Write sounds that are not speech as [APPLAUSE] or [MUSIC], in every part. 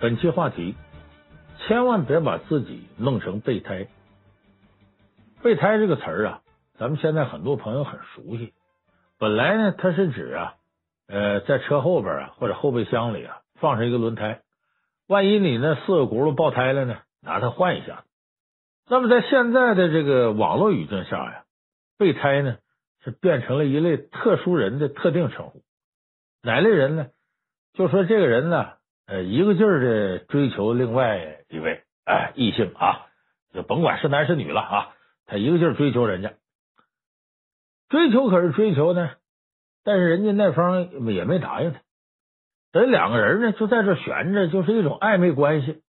本期话题：千万别把自己弄成备胎。备胎这个词儿啊，咱们现在很多朋友很熟悉。本来呢，它是指啊，呃，在车后边啊或者后备箱里啊放上一个轮胎，万一你那四个轱辘爆胎了呢，拿它换一下。那么在现在的这个网络语境下呀，备胎呢是变成了一类特殊人的特定称呼。哪类人呢？就说这个人呢。呃，一个劲儿的追求另外一位哎异性啊，就甭管是男是女了啊，他一个劲儿追求人家，追求可是追求呢，但是人家那方也没答应他，人两个人呢就在这悬着，就是一种暧昧关系，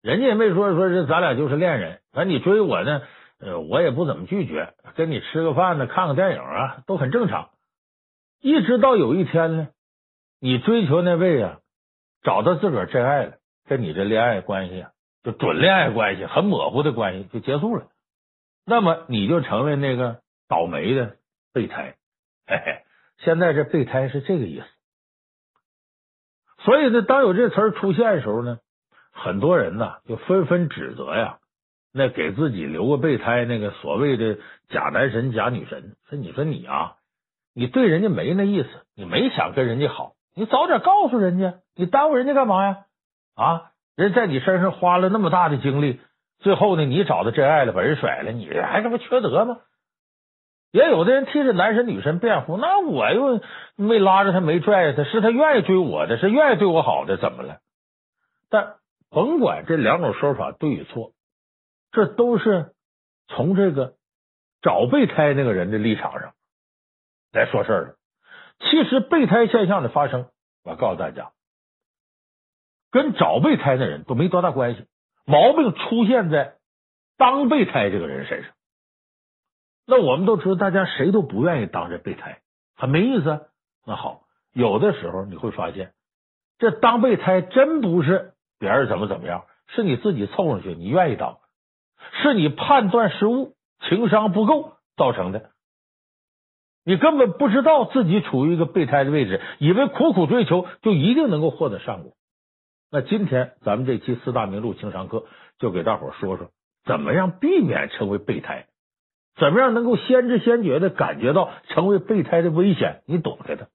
人家也没说说这咱俩就是恋人，反正你追我呢，呃，我也不怎么拒绝，跟你吃个饭呢，看个电影啊，都很正常，一直到有一天呢，你追求那位啊。找到自个儿真爱了，跟你这恋爱关系啊，就准恋爱关系，很模糊的关系就结束了。那么你就成为那个倒霉的备胎。嘿嘿，现在这备胎是这个意思。所以呢，当有这词儿出现的时候呢，很多人呢就纷纷指责呀，那给自己留个备胎那个所谓的假男神假女神，说你说你啊，你对人家没那意思，你没想跟人家好。你早点告诉人家，你耽误人家干嘛呀？啊，人在你身上花了那么大的精力，最后呢，你找到真爱了，把人甩了，你还这不缺德吗？也有的人替这男神女神辩护，那我又没拉着他，没拽着他，是他愿意追我的，是愿意对我好的，怎么了？但甭管这两种说法对与错，这都是从这个找备胎那个人的立场上来说事儿的。其实备胎现象的发生，我告诉大家，跟找备胎的人都没多大关系，毛病出现在当备胎这个人身上。那我们都知道，大家谁都不愿意当这备胎，很没意思。那好，有的时候你会发现，这当备胎真不是别人怎么怎么样，是你自己凑上去，你愿意当，是你判断失误、情商不够造成的。你根本不知道自己处于一个备胎的位置，以为苦苦追求就一定能够获得善果。那今天咱们这期四大名著情商课就给大伙说说，怎么样避免成为备胎，怎么样能够先知先觉的感觉到成为备胎的危险，你懂得的。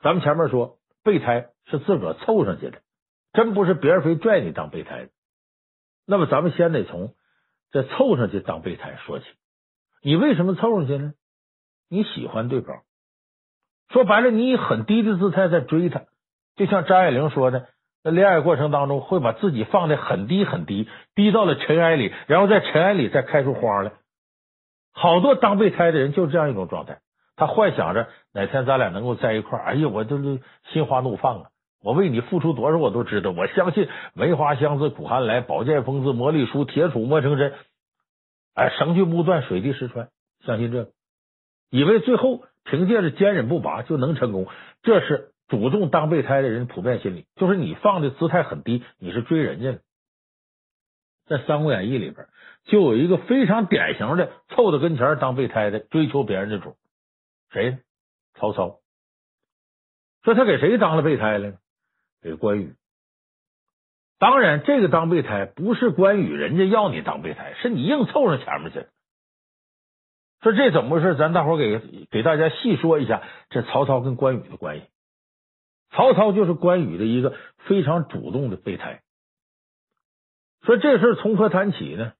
咱们前面说，备胎是自个儿凑上去的，真不是别人非拽你当备胎。那么咱们先得从这凑上去当备胎说起。你为什么凑上去呢？你喜欢对方，说白了，你以很低的姿态在追他，就像张爱玲说的，在恋爱过程当中会把自己放得很低很低，低到了尘埃里，然后在尘埃里再开出花来。好多当备胎的人就是这样一种状态，他幻想着哪天咱俩能够在一块儿，哎呀，我这是心花怒放啊！我为你付出多少我都知道，我相信梅花香自苦寒来，宝剑锋自磨砺出，铁杵磨成针。哎，绳锯木断，水滴石穿，相信这个，以为最后凭借着坚忍不拔就能成功，这是主动当备胎的人普遍心理。就是你放的姿态很低，你是追人家的。在《三国演义》里边，就有一个非常典型的凑到跟前当备胎的追求别人的主，谁？曹操。说他给谁当了备胎了呢？给关羽。当然，这个当备胎不是关羽，人家要你当备胎，是你硬凑上前面去。说这怎么回事？咱大伙给给大家细说一下这曹操跟关羽的关系。曹操就是关羽的一个非常主动的备胎。说这事从何谈起呢？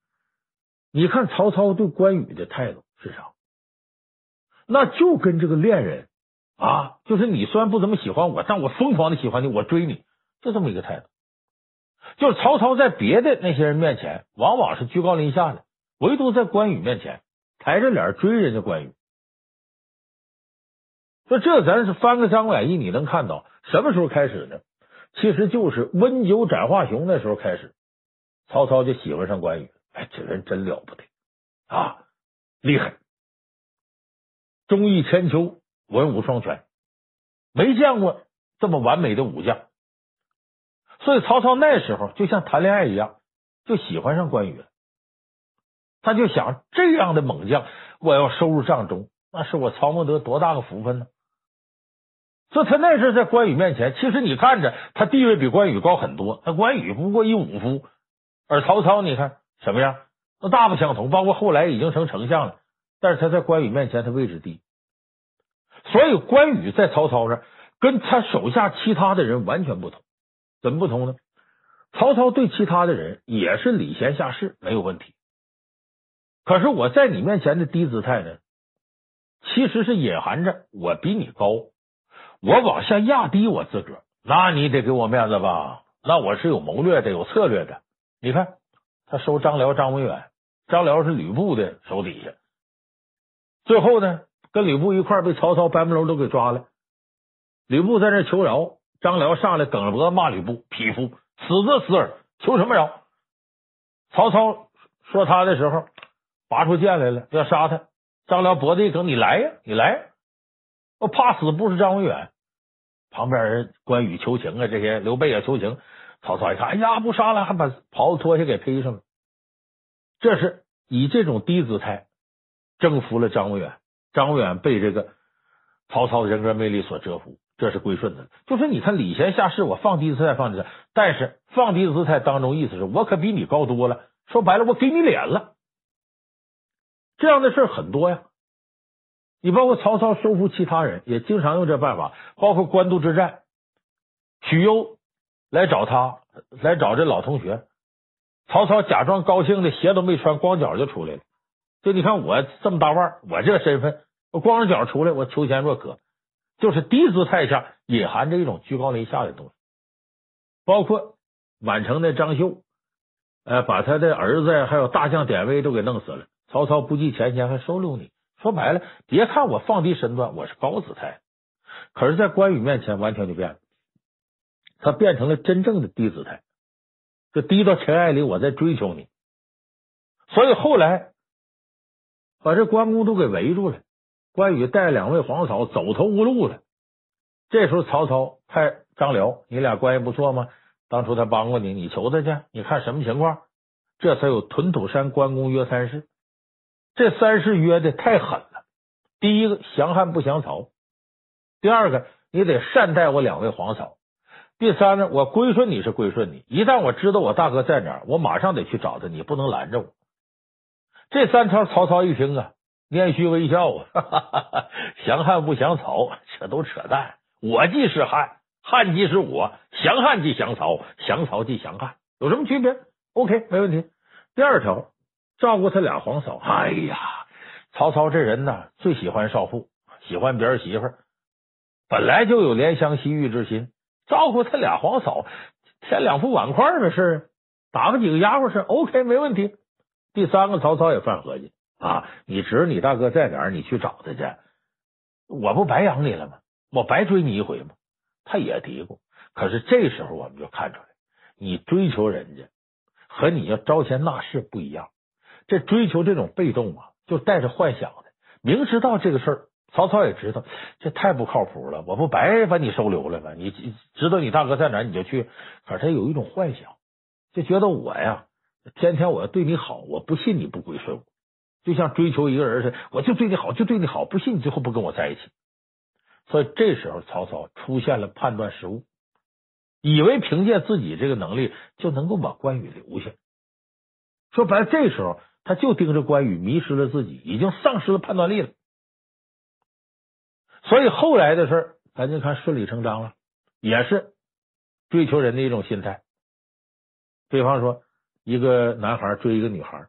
你看曹操对关羽的态度是啥？那就跟这个恋人啊，就是你虽然不怎么喜欢我，但我疯狂的喜欢你，我追你，就这么一个态度。就是曹操在别的那些人面前，往往是居高临下的，唯独在关羽面前，抬着脸追人家关羽。说这咱是翻个《三国演义》，你能看到什么时候开始呢？其实就是温酒斩华雄那时候开始，曹操就喜欢上关羽。哎，这人真了不得啊，厉害，忠义千秋，文武双全，没见过这么完美的武将。所以曹操那时候就像谈恋爱一样，就喜欢上关羽了。他就想，这样的猛将，我要收入帐中，那是我曹孟德多大个福分呢？所以他那时候在关羽面前，其实你看着他地位比关羽高很多。那关羽不过一武夫，而曹操你看什么样？那大不相同。包括后来已经成丞相了，但是他在关羽面前他位置低。所以关羽在曹操这跟他手下其他的人完全不同。怎么不同呢？曹操对其他的人也是礼贤下士，没有问题。可是我在你面前的低姿态呢，其实是隐含着我比你高。我往下压低我自个儿，那你得给我面子吧？那我是有谋略的，有策略的。你看，他收张辽、张文远，张辽是吕布的手底下，最后呢，跟吕布一块被曹操白门楼都给抓了。吕布在那求饶，张辽上来梗着脖子骂吕布：“匹夫，死则死耳，求什么饶？”曹操说他的时候，拔出剑来了，要杀他。张辽脖子一梗：“你来呀，你来。”我怕死不是张文远，旁边人关羽求情啊，这些刘备啊求情。曹操一看，哎呀，不杀了，还把袍子脱下给披上了。这是以这种低姿态征服了张文远。张文远被这个曹操的人格魅力所折服，这是归顺的。就是你看礼贤下士，我放低姿态放低姿态，但是放低姿态当中意思是我可比你高多了。说白了，我给你脸了。这样的事很多呀。你包括曹操收服其他人，也经常用这办法。包括官渡之战，许攸来找他，来找这老同学。曹操假装高兴的鞋都没穿，光脚就出来了。就你看我这么大腕，我这身份，我光着脚出来，我求贤若渴，就是低姿态下隐含着一种居高临下的东西。包括宛城的张绣，呃，把他的儿子还有大将典韦都给弄死了。曹操不计前嫌，还收留你。说白了，别看我放低身段，我是高姿态，可是，在关羽面前完全就变了，他变成了真正的低姿态，就低到尘埃里，我在追求你。所以后来把这关公都给围住了，关羽带两位皇嫂走投无路了。这时候曹操派张辽，你俩关系不错吗？当初他帮过你，你求他去，你看什么情况？这才有屯土山关公约三事。这三世约的太狠了。第一个，降汉不降曹；第二个，你得善待我两位皇嫂；第三呢，我归顺你是归顺你，一旦我知道我大哥在哪儿，我马上得去找他，你不能拦着我。这三条，曹操一听啊，捻须微笑啊，哈哈哈哈，降汉不降曹，这都扯淡。我既是汉，汉即是我，降汉即降曹，降曹即降汉，有什么区别？OK，没问题。第二条。照顾他俩皇嫂，哎呀，曹操这人呢，最喜欢少妇，喜欢别人媳妇儿，本来就有怜香惜玉之心，照顾他俩皇嫂，添两副碗筷的事，打发几个丫鬟是 OK 没问题。第三个，曹操也犯合计啊，你侄你大哥在哪儿，你去找他去，我不白养你了吗？我白追你一回吗？他也嘀咕。可是这时候我们就看出来，你追求人家和你要招贤纳士不一样。这追求这种被动啊，就带着幻想的。明知道这个事儿，曹操也知道这太不靠谱了。我不白把你收留了吗？你知道你大哥在哪，你就去。可是他有一种幻想，就觉得我呀，天天我要对你好，我不信你不归顺我。就像追求一个人似的，我就对你好，就对你好，不信你最后不跟我在一起。所以这时候曹操出现了判断失误，以为凭借自己这个能力就能够把关羽留下。说白了，这时候。他就盯着关羽，迷失了自己，已经丧失了判断力了。所以后来的事儿，咱就看顺理成章了，也是追求人的一种心态。比方说，一个男孩追一个女孩，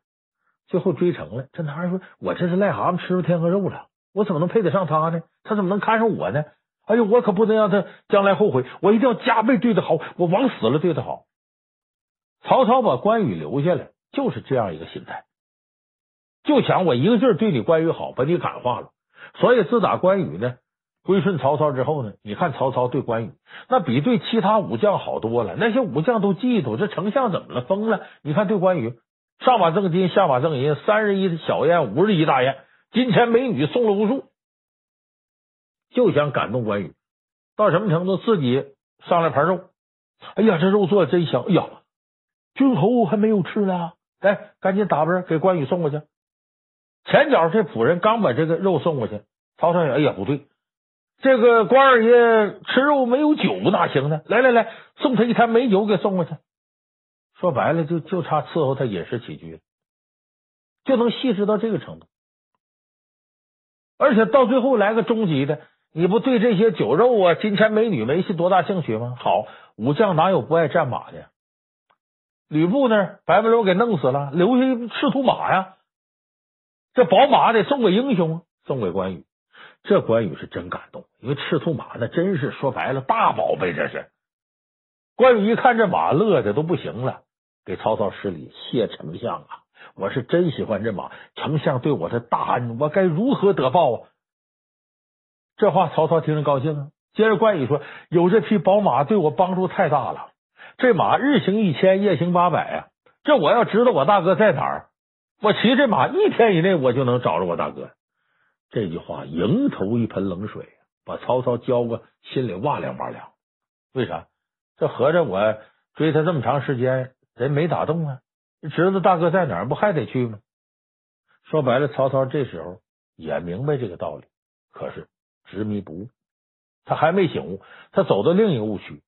最后追成了，这男孩说：“我这是癞蛤蟆吃了天鹅肉了，我怎么能配得上她呢？她怎么能看上我呢？哎呦，我可不能让他将来后悔，我一定要加倍对他好，我往死了对他好。”曹操把关羽留下来，就是这样一个心态。就想我一个劲儿对你关羽好，把你感化了。所以自打关羽呢归顺曹操之后呢，你看曹操对关羽那比对其他武将好多了。那些武将都嫉妒，这丞相怎么了？疯了？你看对关羽，上马赠金，下马赠银，三十一小宴，五十一大宴，金钱美女送了无数，就想感动关羽。到什么程度？自己上来盘肉，哎呀，这肉做的真香！哎呀，君侯还没有吃呢，来，赶紧打包给关羽送过去。前脚这仆人刚把这个肉送过去，曹操说：“哎呀，不对，这个关二爷吃肉没有酒哪行呢？来来来，送他一坛美酒给送过去。说白了，就就差伺候他饮食起居了，就能细致到这个程度。而且到最后来个终极的，你不对这些酒肉啊、金钱美女没戏多大兴趣吗？好，武将哪有不爱战马的？吕布那儿白眉楼给弄死了，留下一赤兔马呀。这宝马得送给英雄啊，送给关羽。这关羽是真感动，因为赤兔马那真是说白了大宝贝，这是。关羽一看这马，乐的都不行了，给曹操施礼，谢丞相啊，我是真喜欢这马，丞相对我的大恩，我该如何得报啊？这话曹操听着高兴啊。接着关羽说：“有这匹宝马，对我帮助太大了。这马日行一千，夜行八百啊！这我要知道我大哥在哪儿，我骑这马一天以内，我就能找着我大哥。”这句话迎头一盆冷水，把曹操浇个心里哇凉哇凉。为啥？这合着我追他这么长时间，人没打动啊？知道大哥在哪儿，不还得去吗？说白了，曹操这时候也明白这个道理，可是执迷不悟，他还没醒悟。他走到另一个误区。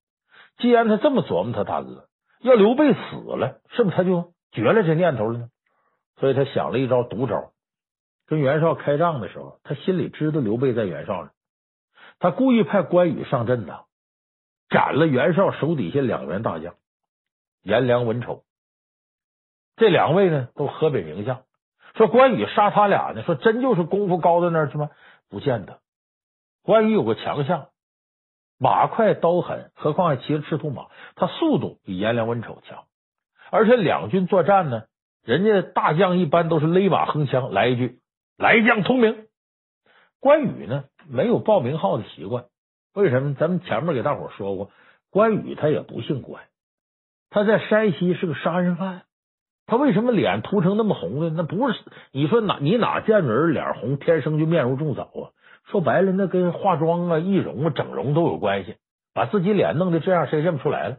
既然他这么琢磨他大哥，要刘备死了，是不是他就绝了这念头了呢？所以他想了一招毒招。跟袁绍开仗的时候，他心里知道刘备在袁绍呢，他故意派关羽上阵的，斩了袁绍手底下两员大将颜良、文丑。这两位呢都河北名将。说关羽杀他俩呢，说真就是功夫高到那儿去吗？不见得。关羽有个强项，马快刀狠，何况还骑着赤兔马，他速度比颜良、文丑强。而且两军作战呢，人家大将一般都是勒马横枪来一句。来将通明，关羽呢没有报名号的习惯。为什么？咱们前面给大伙说过，关羽他也不姓关，他在山西是个杀人犯。他为什么脸涂成那么红呢？那不是你说哪你哪见着人脸红，天生就面如重枣啊？说白了，那跟化妆啊、易容啊、整容都有关系。把自己脸弄得这样，谁认不出来了？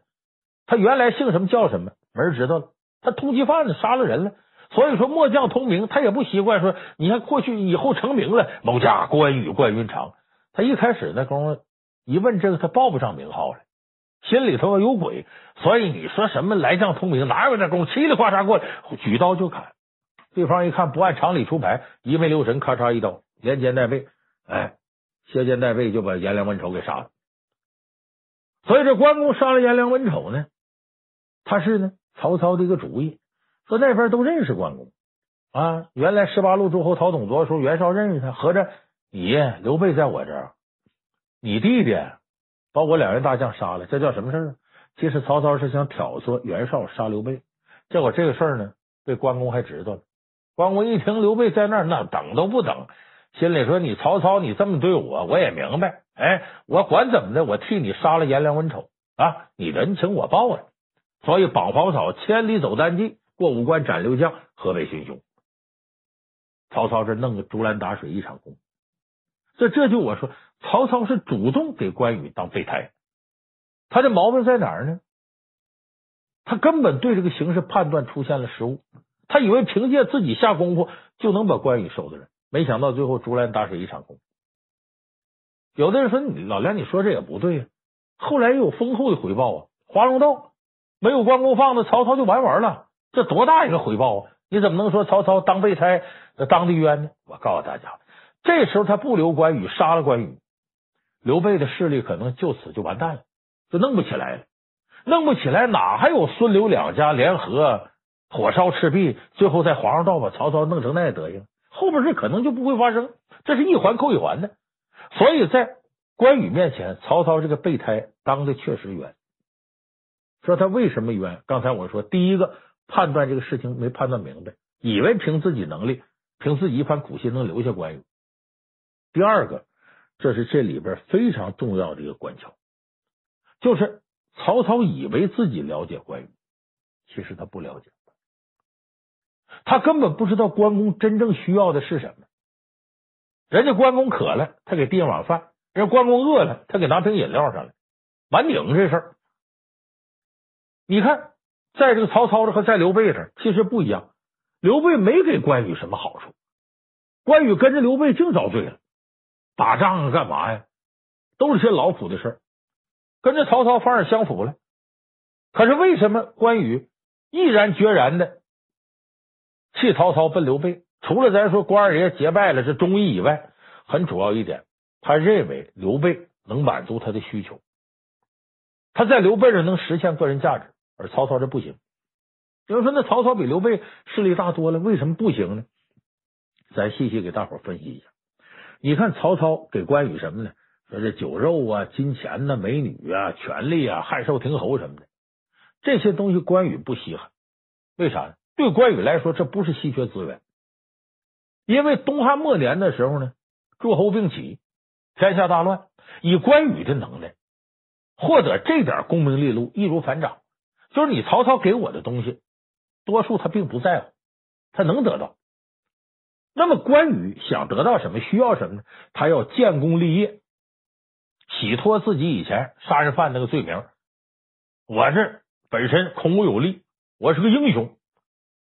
他原来姓什么叫什么，没人知道了。他通缉犯呢，杀了人了。所以说，末将通明，他也不习惯说。你看，过去以后成名了，某家关羽关云长。他一开始那功夫一问这个，他报不上名号来，心里头有鬼。所以你说什么来将通明，哪有那功夫？嘁里呱嚓过来，举刀就砍。对方一看不按常理出牌，一没留神，咔嚓一刀，连肩带背，哎，削肩带背就把颜良、文丑给杀了。所以这关公杀了颜良、文丑呢，他是呢曹操的一个主意。说那边都认识关公啊，原来十八路诸侯讨董卓的时候，袁绍认识他。合着你刘备在我这儿，你弟弟把我两员大将杀了，这叫什么事儿？其实曹操是想挑唆袁绍杀刘备。结果这个事儿呢，被关公还知道了。关公一听刘备在那儿，那等都不等，心里说：“你曹操，你这么对我，我也明白。哎，我管怎么的，我替你杀了颜良、文丑啊，你人情我报啊。所以绑黄草，千里走单骑。”过五关斩六将，河北寻雄。曹操这弄个竹篮打水一场空，这这就我说，曹操是主动给关羽当备胎。他的毛病在哪儿呢？他根本对这个形势判断出现了失误，他以为凭借自己下功夫就能把关羽收的人，没想到最后竹篮打水一场空。有的人说：“老梁，你说这也不对呀。”后来又有丰厚的回报啊，华容道没有关公放的，曹操就完完了。这多大一个回报啊！你怎么能说曹操当备胎当的冤呢？我告诉大家，这时候他不留关羽，杀了关羽，刘备的势力可能就此就完蛋了，就弄不起来了。弄不起来，哪还有孙刘两家联合火烧赤壁，最后在华容道把曹操弄成那德行？后边这可能就不会发生。这是一环扣一环的，所以在关羽面前，曹操这个备胎当的确实冤。说他为什么冤？刚才我说第一个。判断这个事情没判断明白，以为凭自己能力，凭自己一番苦心能留下关羽。第二个，这是这里边非常重要的一个关窍，就是曹操以为自己了解关羽，其实他不了解，他根本不知道关公真正需要的是什么。人家关公渴了，他给递上碗饭；人家关公饿了，他给拿瓶饮料上来。完顶这事儿，你看。在这个曹操这和在刘备这其实不一样，刘备没给关羽什么好处，关羽跟着刘备净遭罪了，打仗啊干嘛呀？都是些劳苦的事儿，跟着曹操反而相符了。可是为什么关羽毅然决然的弃曹操奔刘备？除了咱说关二爷结拜了是忠义以外，很主要一点，他认为刘备能满足他的需求，他在刘备这能实现个人价值，而曹操这不行。有人说，那曹操比刘备势力大多了，为什么不行呢？咱细细给大伙分析一下。你看曹操给关羽什么呢？说这酒肉啊、金钱呐、美女啊、权力啊、汉寿亭侯什么的，这些东西关羽不稀罕。为啥呢？对关羽来说，这不是稀缺资源。因为东汉末年的时候呢，诸侯并起，天下大乱，以关羽的能耐，获得这点功名利禄易如反掌。就是你曹操给我的东西，多数他并不在乎，他能得到。那么关羽想得到什么，需要什么呢？他要建功立业，洗脱自己以前杀人犯那个罪名。我这本身孔武有力，我是个英雄，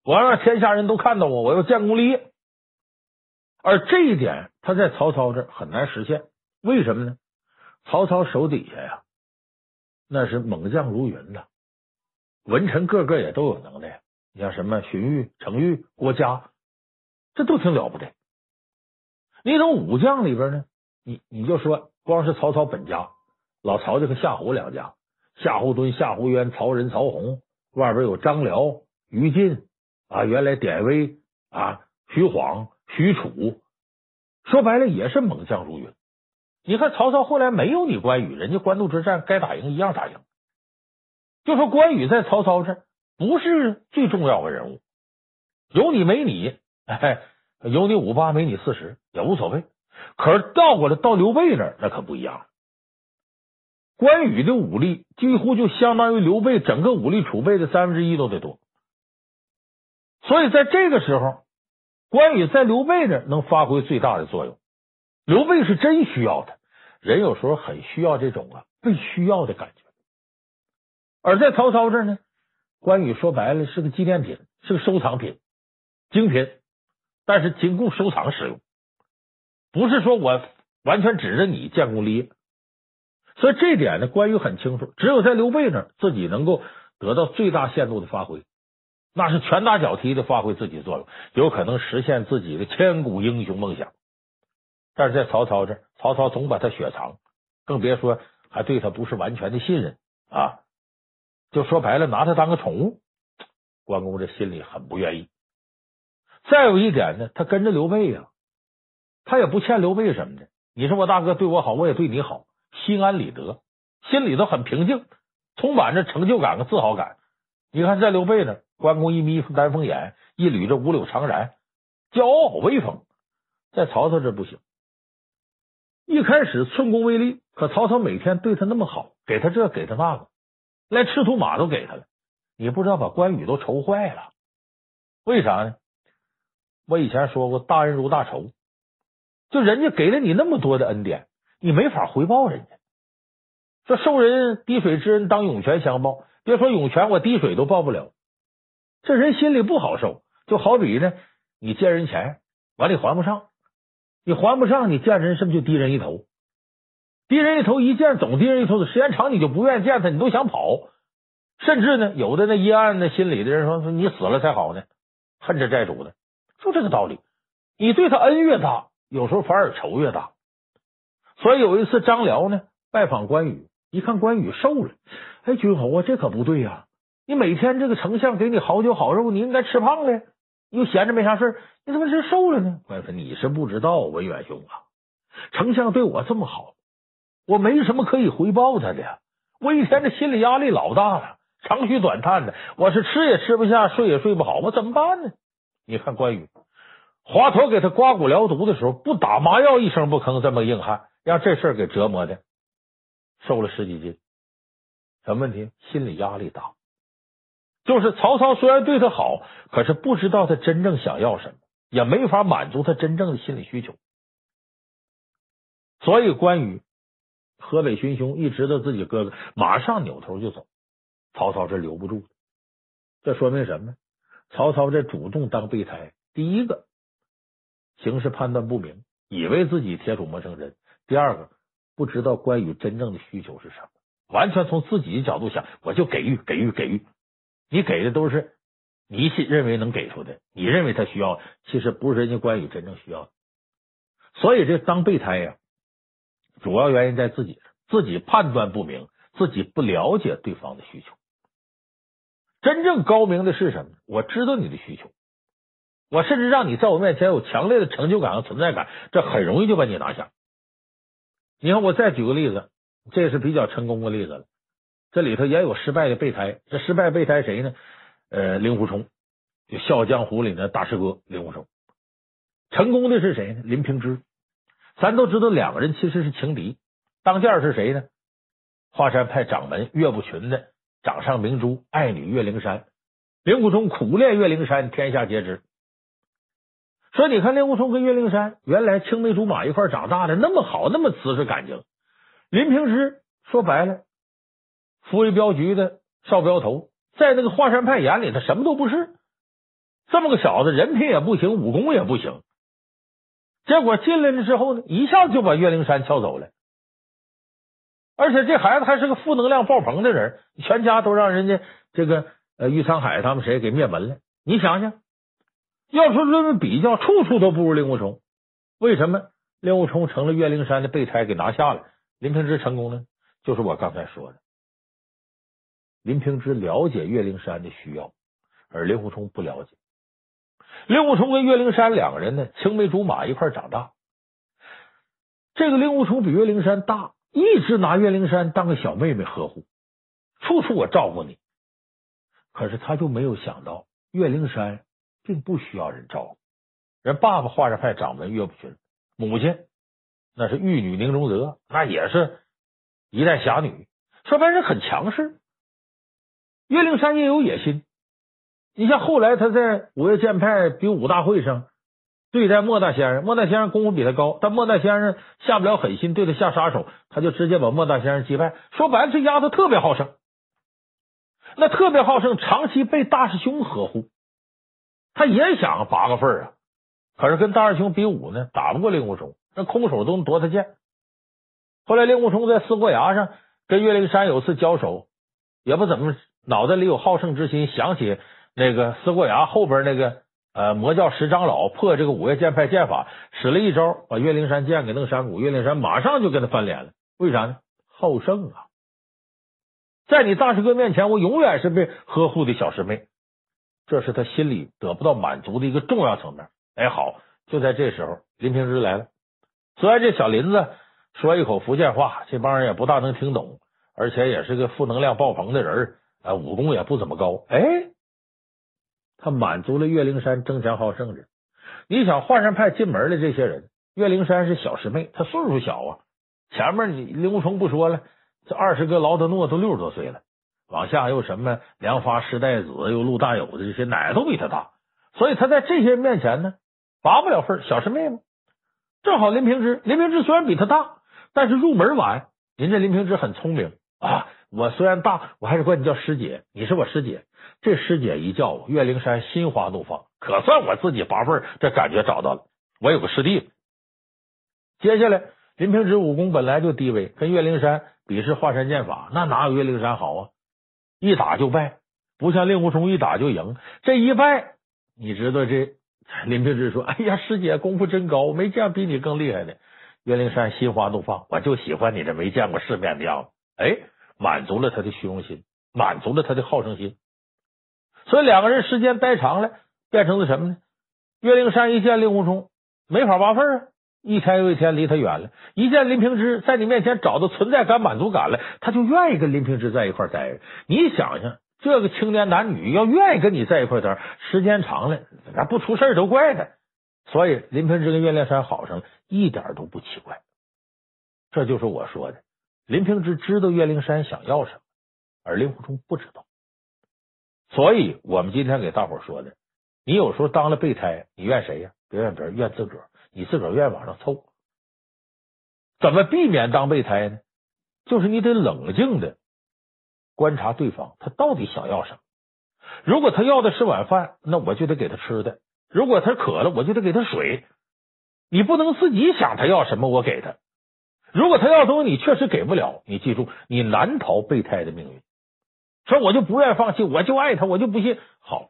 我要让天下人都看到我，我要建功立业。而这一点，他在曹操这很难实现。为什么呢？曹操手底下呀，那是猛将如云呐，文臣个个也都有能耐。你像什么荀彧、程昱、郭嘉，这都挺了不得。你等武将里边呢，你你就说，光是曹操本家，老曹家和夏侯两家，夏侯惇、夏侯渊、曹仁、曹洪，外边有张辽、于禁啊，原来典韦啊，徐晃。许褚说白了也是猛将如云。你看曹操后来没有你关羽，人家官渡之战该打赢一样打赢。就说关羽在曹操这不是最重要的人物，有你没你，哎，有你五八没你四十也无所谓。可是倒过来到刘备那儿那可不一样，关羽的武力几乎就相当于刘备整个武力储备的三分之一都得多。所以在这个时候。关羽在刘备那能发挥最大的作用，刘备是真需要他，人有时候很需要这种啊被需要的感觉。而在曹操这儿呢，关羽说白了是个纪念品，是个收藏品，精品，但是仅供收藏使用，不是说我完全指着你建功立业。所以这点呢，关羽很清楚，只有在刘备那儿自己能够得到最大限度的发挥。那是拳打脚踢的发挥自己作用，有可能实现自己的千古英雄梦想。但是在曹操这儿，曹操总把他雪藏，更别说还对他不是完全的信任啊！就说白了，拿他当个宠物，关公这心里很不愿意。再有一点呢，他跟着刘备呀，他也不欠刘备什么的。你说我大哥对我好，我也对你好，心安理得，心里头很平静，充满着成就感和自豪感。你看，在刘备那。关公一眯丹凤眼，一捋着五柳长髯，骄傲威风。在曹操这不行，一开始寸功未立，可曹操每天对他那么好，给他这给他那个，连赤兔马都给他了。你不知道把关羽都愁坏了。为啥呢？我以前说过，大恩如大仇，就人家给了你那么多的恩典，你没法回报人家。说受人滴水之恩，当涌泉相报。别说涌泉，我滴水都报不了。这人心里不好受，就好比呢，你借人钱，完了还不上，你还不上，你见人是不是就低人一头？低人一头一见总低人一头的时间长，你就不愿意见他，你都想跑。甚至呢，有的那阴暗的心里的人说说你死了才好呢，恨着债主的，就这个道理。你对他恩越大，有时候反而仇越大。所以有一次张辽呢拜访关羽，一看关羽瘦了，哎，君侯啊，这可不对呀。你每天这个丞相给你好酒好肉，你应该吃胖了，又闲着没啥事，你怎么是瘦了呢？关羽说：“你是不知道，文远兄啊，丞相对我这么好，我没什么可以回报他的呀，我一天这心理压力老大了，长吁短叹的，我是吃也吃不下，睡也睡不好，我怎么办呢？你看关羽，华佗给他刮骨疗毒的时候，不打麻药一声不吭，这么硬汉，让这事儿给折磨的，瘦了十几斤，什么问题？心理压力大。”就是曹操虽然对他好，可是不知道他真正想要什么，也没法满足他真正的心理需求。所以关羽河北寻兄一知道自己哥哥，马上扭头就走。曹操这留不住，这说明什么？曹操这主动当备胎，第一个形势判断不明，以为自己铁杵磨成针；第二个不知道关羽真正的需求是什么，完全从自己的角度想，我就给予给予给予，你给的都是你认为能给出的，你认为他需要，其实不是人家关羽真正需要的。所以这当备胎呀，主要原因在自己，自己判断不明，自己不了解对方的需求。真正高明的是什么？我知道你的需求，我甚至让你在我面前有强烈的成就感和存在感，这很容易就把你拿下。你看，我再举个例子，这是比较成功的例子了。这里头也有失败的备胎，这失败备胎谁呢？呃，令狐冲，就《笑傲江湖》里的大师哥令狐冲。成功的是谁呢？林平之。咱都知道两个人其实是情敌，当间是谁呢？华山派掌门岳不群的掌上明珠爱女岳灵珊。令狐冲苦练岳灵珊，天下皆知。所以你看，令狐冲跟岳灵珊原来青梅竹马一块长大的，那么好，那么瓷实感情。林平之说白了，扶危镖局的少镖头，在那个华山派眼里，他什么都不是。这么个小子，人品也不行，武功也不行。结果进来了之后呢，一下就把岳灵珊撬走了，而且这孩子还是个负能量爆棚的人，全家都让人家这个呃于沧海他们谁给灭门了。你想想，要说论论比较，处处都不如令狐冲。为什么令狐冲成了岳灵珊的备胎给拿下了？林平之成功呢？就是我刚才说的，林平之了解岳灵珊的需要，而令狐冲不了解。令狐冲跟岳灵珊两个人呢，青梅竹马一块长大。这个令狐冲比岳灵珊大，一直拿岳灵珊当个小妹妹呵护，处处我照顾你。可是他就没有想到，岳灵珊并不需要人照顾。人爸爸华山派掌门岳不群，母亲那是玉女宁荣泽，那也是一代侠女，说白了很强势。岳灵珊也有野心。你像后来他在五岳剑派比武大会上对待莫大先生，莫大先生功夫比他高，但莫大先生下不了狠心对他下杀手，他就直接把莫大先生击败。说白了，这丫头特别好胜，那特别好胜，长期被大师兄呵护，他也想拔个份啊。可是跟大师兄比武呢，打不过令狐冲，那空手都能夺他剑。后来令狐冲在四过崖上跟岳灵珊有次交手，也不怎么脑袋里有好胜之心，想起。那个四过崖后边那个呃魔教十长老破这个五岳剑派剑法，使了一招，把岳灵珊剑给弄山谷，岳灵珊马上就跟他翻脸了。为啥呢？好胜啊！在你大师哥面前，我永远是被呵护的小师妹，这是他心里得不到满足的一个重要层面。哎，好，就在这时候，林平之来了。虽然这小林子说一口福建话，这帮人也不大能听懂，而且也是个负能量爆棚的人，呃，武功也不怎么高。哎。他满足了岳灵珊争强好胜的。你想华山派进门的这些人，岳灵珊是小师妹，她岁数小啊。前面你令狐冲不说了，这二十个劳德诺都六十多岁了，往下又什么梁发、施代子，又陆大有的这些，哪都比他大。所以他在这些人面前呢，拔不了份小师妹嘛。正好林平之，林平之虽然比他大，但是入门晚。人家林平之很聪明啊。我虽然大，我还是管你叫师姐，你是我师姐。这师姐一叫，岳灵珊心花怒放，可算我自己拔份这感觉找到了。我有个师弟。接下来，林平之武功本来就低微，跟岳灵珊比试华山剑法，那哪有岳灵珊好啊？一打就败，不像令狐冲一打就赢。这一败，你知道这林平之说：“哎呀，师姐功夫真高，没见比你更厉害的。”岳灵珊心花怒放，我就喜欢你这没见过世面的样子。哎。满足了他的虚荣心，满足了他的好胜心，所以两个人时间待长了，变成了什么呢？岳灵珊一见令狐冲，没法挖份啊，一天又一天离他远了。一见林平之在你面前找到存在感、满足感了，他就愿意跟林平之在一块待着。你想想，这个青年男女要愿意跟你在一块待，时间长了，那不出事都怪他。所以林平之跟岳灵珊好上了，一点都不奇怪。这就是我说的。林平之知道岳灵珊想要什么，而令狐冲不知道。所以，我们今天给大伙说的，你有时候当了备胎，你怨谁呀？别怨别人，怨自个儿。你自个儿愿意往上凑。怎么避免当备胎呢？就是你得冷静的观察对方，他到底想要什么。如果他要的是碗饭，那我就得给他吃的；如果他渴了，我就得给他水。你不能自己想他要什么，我给他。如果他要东西你确实给不了，你记住，你难逃备胎的命运。说我就不愿意放弃，我就爱他，我就不信。好，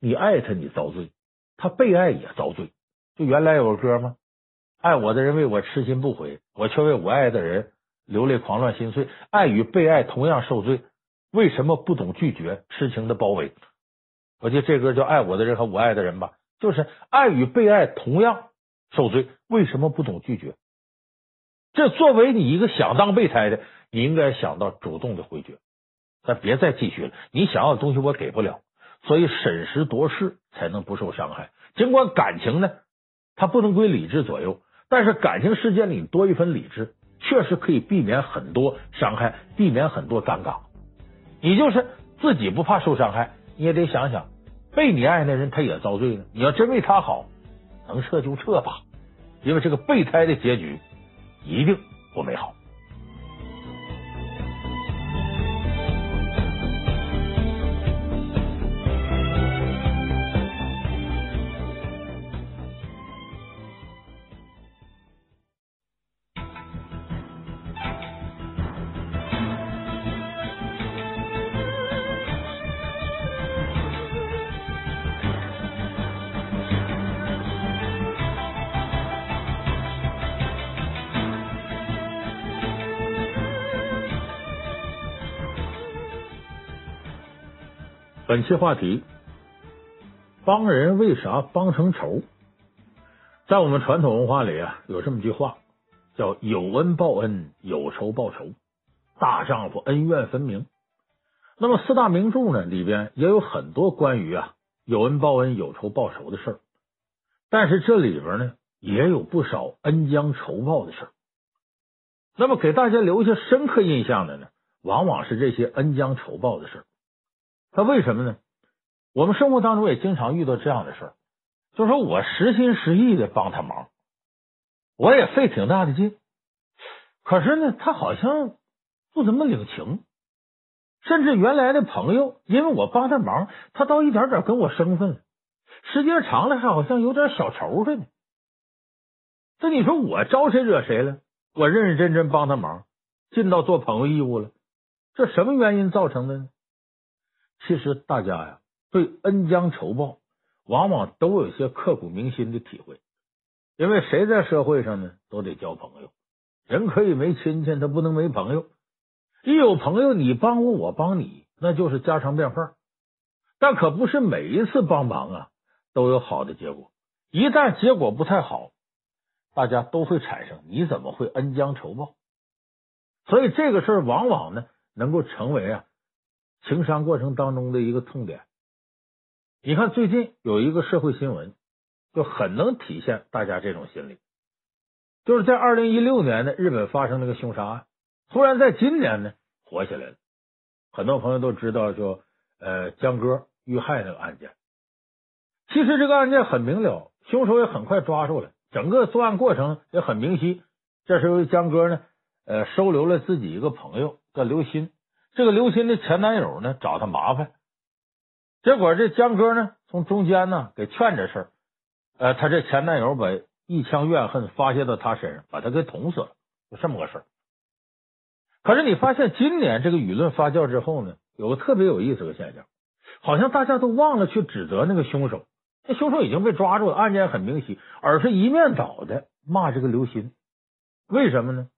你爱他，你遭罪；他被爱也遭罪。就原来有个歌吗？爱我的人为我痴心不悔，我却为我爱的人流泪狂乱心碎。爱与被爱同样受罪，为什么不懂拒绝痴情的包围？我记得这歌叫《爱我的人和我爱的人》吧，就是爱与被爱同样受罪，为什么不懂拒绝？这作为你一个想当备胎的，你应该想到主动的回绝，但别再继续了。你想要的东西我给不了，所以审时度势才能不受伤害。尽管感情呢，它不能归理智左右，但是感情世界里多一分理智，确实可以避免很多伤害，避免很多尴尬。你就是自己不怕受伤害，你也得想想，被你爱的人他也遭罪了。你要真为他好，能撤就撤吧，因为这个备胎的结局。一定不美好。本期话题：帮人为啥帮成仇？在我们传统文化里啊，有这么句话，叫“有恩报恩，有仇报仇”。大丈夫恩怨分明。那么四大名著呢，里边也有很多关于啊有恩报恩、有仇报仇的事儿。但是这里边呢，也有不少恩将仇报的事儿。那么给大家留下深刻印象的呢，往往是这些恩将仇报的事儿。他为什么呢？我们生活当中也经常遇到这样的事儿，就说我实心实意的帮他忙，我也费挺大的劲，可是呢，他好像不怎么领情，甚至原来的朋友，因为我帮他忙，他倒一点点跟我生分，时间长了还好像有点小仇似的。这你说我招谁惹谁了？我认认真真帮他忙，尽到做朋友义务了，这什么原因造成的呢？其实大家呀，对恩将仇报，往往都有些刻骨铭心的体会。因为谁在社会上呢，都得交朋友。人可以没亲戚，他不能没朋友。一有朋友，你帮我，我帮你，那就是家常便饭。但可不是每一次帮忙啊，都有好的结果。一旦结果不太好，大家都会产生你怎么会恩将仇报？所以这个事儿往往呢，能够成为啊。情商过程当中的一个痛点，你看最近有一个社会新闻，就很能体现大家这种心理。就是在二零一六年呢，日本发生那个凶杀案，突然在今年呢火起来了。很多朋友都知道，就呃江歌遇害那个案件。其实这个案件很明了，凶手也很快抓住了，整个作案过程也很明晰。这时候江歌呢，呃收留了自己一个朋友叫刘鑫。这个刘鑫的前男友呢，找他麻烦，结果这江哥呢从中间呢给劝这事儿，呃，他这前男友把一腔怨恨发泄到他身上，把他给捅死了，就这么个事儿。可是你发现今年这个舆论发酵之后呢，有个特别有意思的现象，好像大家都忘了去指责那个凶手，那凶手已经被抓住了，案件很明晰，而是一面倒的骂这个刘鑫，为什么呢？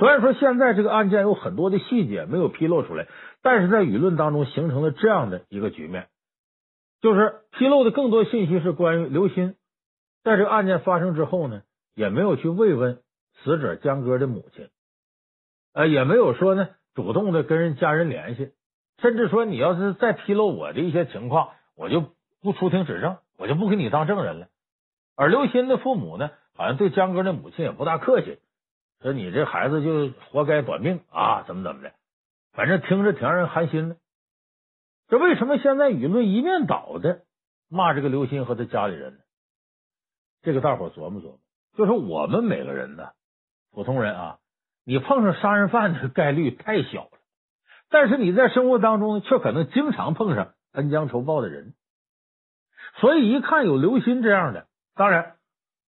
虽然说现在这个案件有很多的细节没有披露出来，但是在舆论当中形成了这样的一个局面，就是披露的更多信息是关于刘鑫在这个案件发生之后呢，也没有去慰问死者江歌的母亲，呃，也没有说呢主动的跟人家人联系，甚至说你要是再披露我的一些情况，我就不出庭指证，我就不给你当证人了。而刘鑫的父母呢，好像对江歌的母亲也不大客气。说你这孩子就活该短命啊，怎么怎么的，反正听着挺让人寒心的。这为什么现在舆论一面倒的骂这个刘鑫和他家里人呢？这个大伙琢磨琢磨，就是我们每个人呢，普通人啊，你碰上杀人犯的概率太小了，但是你在生活当中却可能经常碰上恩将仇报的人。所以一看有刘鑫这样的，当然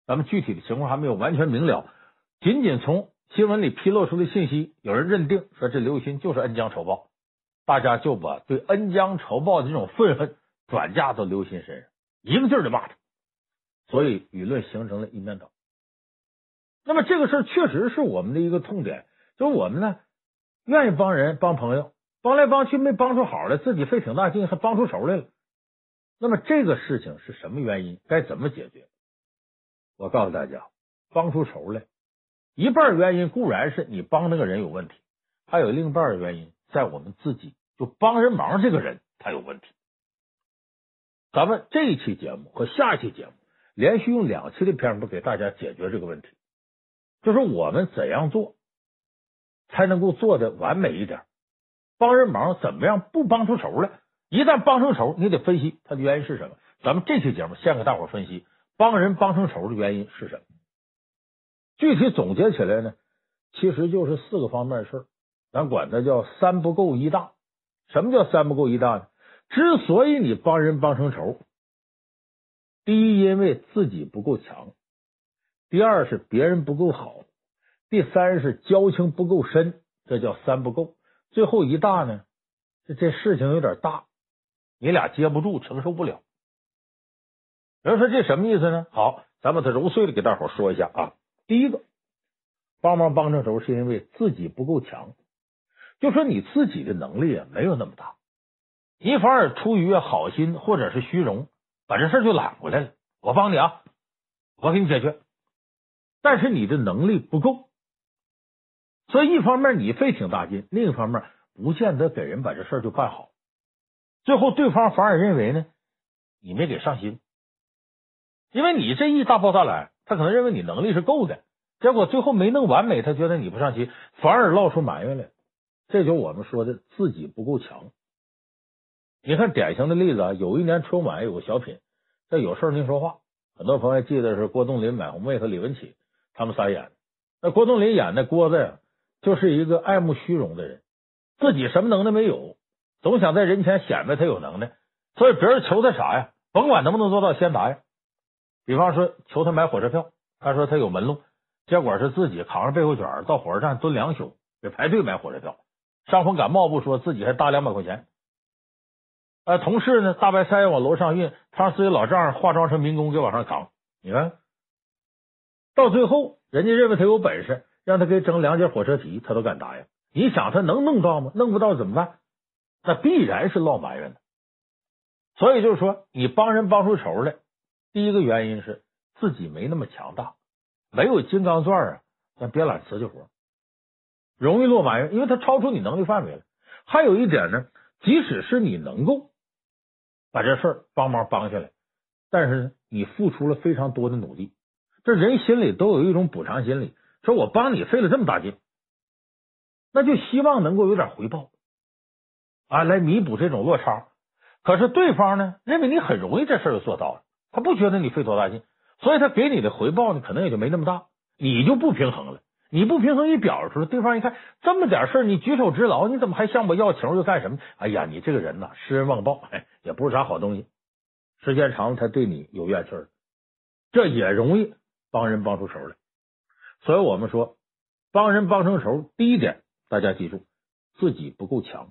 咱们具体的情况还没有完全明了。仅仅从新闻里披露出的信息，有人认定说这刘雨欣就是恩将仇报，大家就把对恩将仇报的这种愤恨转嫁到刘鑫身上，一个劲儿的骂他，所以舆论形成了一面倒。那么这个事儿确实是我们的一个痛点，就是我们呢愿意帮人帮朋友，帮来帮去没帮出好来，自己费挺大劲还帮出仇来了。那么这个事情是什么原因？该怎么解决？我告诉大家，帮出仇来。一半原因固然是你帮那个人有问题，还有另一半的原因在我们自己，就帮人忙这个人他有问题。咱们这一期节目和下一期节目连续用两期的篇幅给大家解决这个问题，就是我们怎样做才能够做得完美一点？帮人忙怎么样不帮出仇来？一旦帮出仇，你得分析他的原因是什么。咱们这期节目先给大伙分析帮人帮成仇的原因是什么。具体总结起来呢，其实就是四个方面事儿，咱管它叫三不够一大。什么叫三不够一大呢？之所以你帮人帮成仇，第一因为自己不够强，第二是别人不够好，第三是交情不够深，这叫三不够。最后一大呢，这这事情有点大，你俩接不住，承受不了。有人说这什么意思呢？好，咱把它揉碎了给大伙说一下啊。第一个，帮忙帮成仇是因为自己不够强，就说你自己的能力啊没有那么大，你反而出于好心或者是虚荣，把这事就揽过来了。我帮你啊，我给你解决，但是你的能力不够，所以一方面你费挺大劲，另一方面不见得给人把这事就办好，最后对方反而认为呢你没给上心，因为你这一大包大揽。他可能认为你能力是够的，结果最后没弄完美，他觉得你不上心，反而闹出埋怨来。这就我们说的自己不够强。你看典型的例子啊，有一年春晚有个小品叫《有事您说话》，很多朋友记得是郭冬临、买红妹和李文启他们仨演的。那郭冬临演的郭子呀，就是一个爱慕虚荣的人，自己什么能耐没有，总想在人前显摆他有能耐，所以别人求他啥呀，甭管能不能做到，先答应。比方说求他买火车票，他说他有门路，结果是自己扛着背后卷到火车站蹲两宿，给排队买火车票。伤风感冒不说，自己还搭两百块钱。呃，同事呢大白菜往楼上运，他让自己老丈人化妆成民工给往上扛。你看，到最后人家认为他有本事，让他给整两节火车皮，他都敢答应。你想他能弄到吗？弄不到怎么办？那必然是落埋怨的。所以就是说，你帮人帮出仇来。第一个原因是自己没那么强大，没有金刚钻啊，咱别揽瓷器活，容易落埋怨，因为他超出你能力范围了。还有一点呢，即使是你能够把这事帮忙帮下来，但是，你付出了非常多的努力，这人心里都有一种补偿心理，说我帮你费了这么大劲，那就希望能够有点回报啊，来弥补这种落差。可是对方呢，认为你很容易，这事就做到了。他不觉得你费多大劲，所以他给你的回报呢，可能也就没那么大，你就不平衡了。你不平衡一表出来，对方一看这么点事儿，你举手之劳，你怎么还向我要情又干什么？哎呀，你这个人呐，施恩忘报，也不是啥好东西。时间长了，他对你有怨气了，这也容易帮人帮出仇来。所以我们说，帮人帮成仇，第一点大家记住，自己不够强。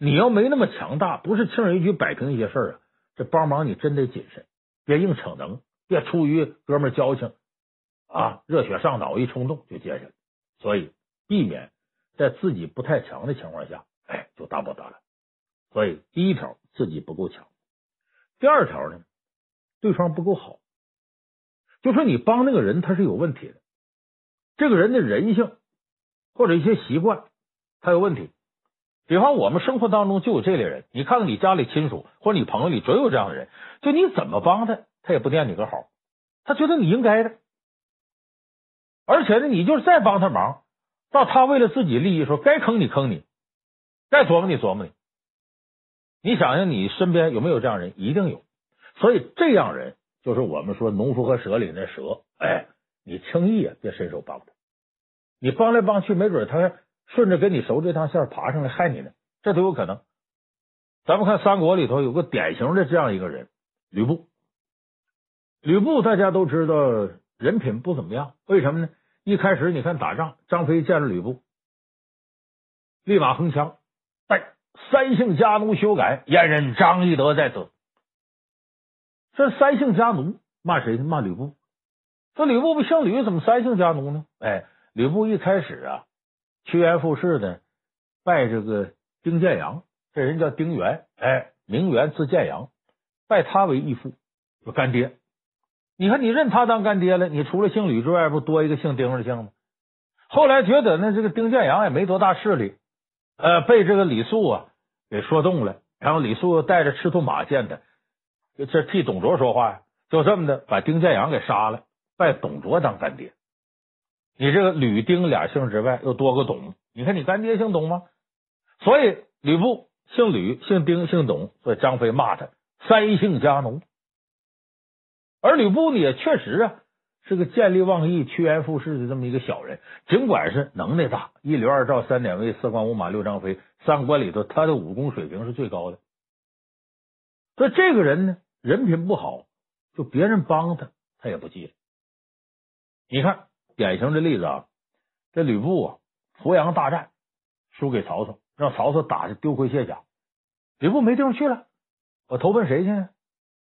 你要没那么强大，不是轻而易举摆平一些事儿啊。这帮忙你真得谨慎。别硬逞能，别出于哥们交情啊，热血上脑，一冲动就接下来。所以避免在自己不太强的情况下，哎，就大包大揽。所以第一条，自己不够强；第二条呢，对方不够好。就说你帮那个人，他是有问题的，这个人的人性或者一些习惯，他有问题。比方我们生活当中就有这类人，你看看你家里亲属或者你朋友里，总有这样的人。就你怎么帮他，他也不念你个好，他觉得你应该的。而且呢，你就是再帮他忙，到他为了自己利益说该坑你坑你，该琢磨你琢磨你。你想想，你身边有没有这样人？一定有。所以这样人就是我们说农夫和蛇里那蛇。哎，你轻易啊别伸手帮他，你帮来帮去，没准他。顺着跟你熟这趟线爬上来害你呢，这都有可能。咱们看三国里头有个典型的这样一个人，吕布。吕布大家都知道人品不怎么样，为什么呢？一开始你看打仗，张飞见着吕布，立马横枪，带三姓家奴修改，燕人张翼德在此。这三姓家奴骂谁呢？骂吕布。这吕布不姓吕，怎么三姓家奴呢？哎，吕布一开始啊，趋炎附势呢拜这个丁建阳，这人叫丁原，哎，名原字建阳，拜他为义父，就干爹。你看，你认他当干爹了，你除了姓吕之外，不多一个姓丁的姓吗？后来觉得呢，这个丁建阳也没多大势力，呃，被这个李肃啊给说动了，然后李肃带着赤兔马见他，这替董卓说话呀，就这么的把丁建阳给杀了。拜董卓当干爹，你这个吕丁俩姓之外又多个董，你看你干爹姓董吗？所以吕布姓吕、姓丁、姓董，所以张飞骂他三姓家奴。而吕布呢，也确实啊是个见利忘义、趋炎附势的这么一个小人，尽管是能耐大，一刘二赵三典韦四关五马六张飞，三关里头他的武功水平是最高的。所以这个人呢，人品不好，就别人帮他，他也不记了。你看，典型的例子啊，这吕布啊，濮阳大战输给曹操，让曹操打的丢盔卸甲，吕布没地方去了，我投奔谁去呢？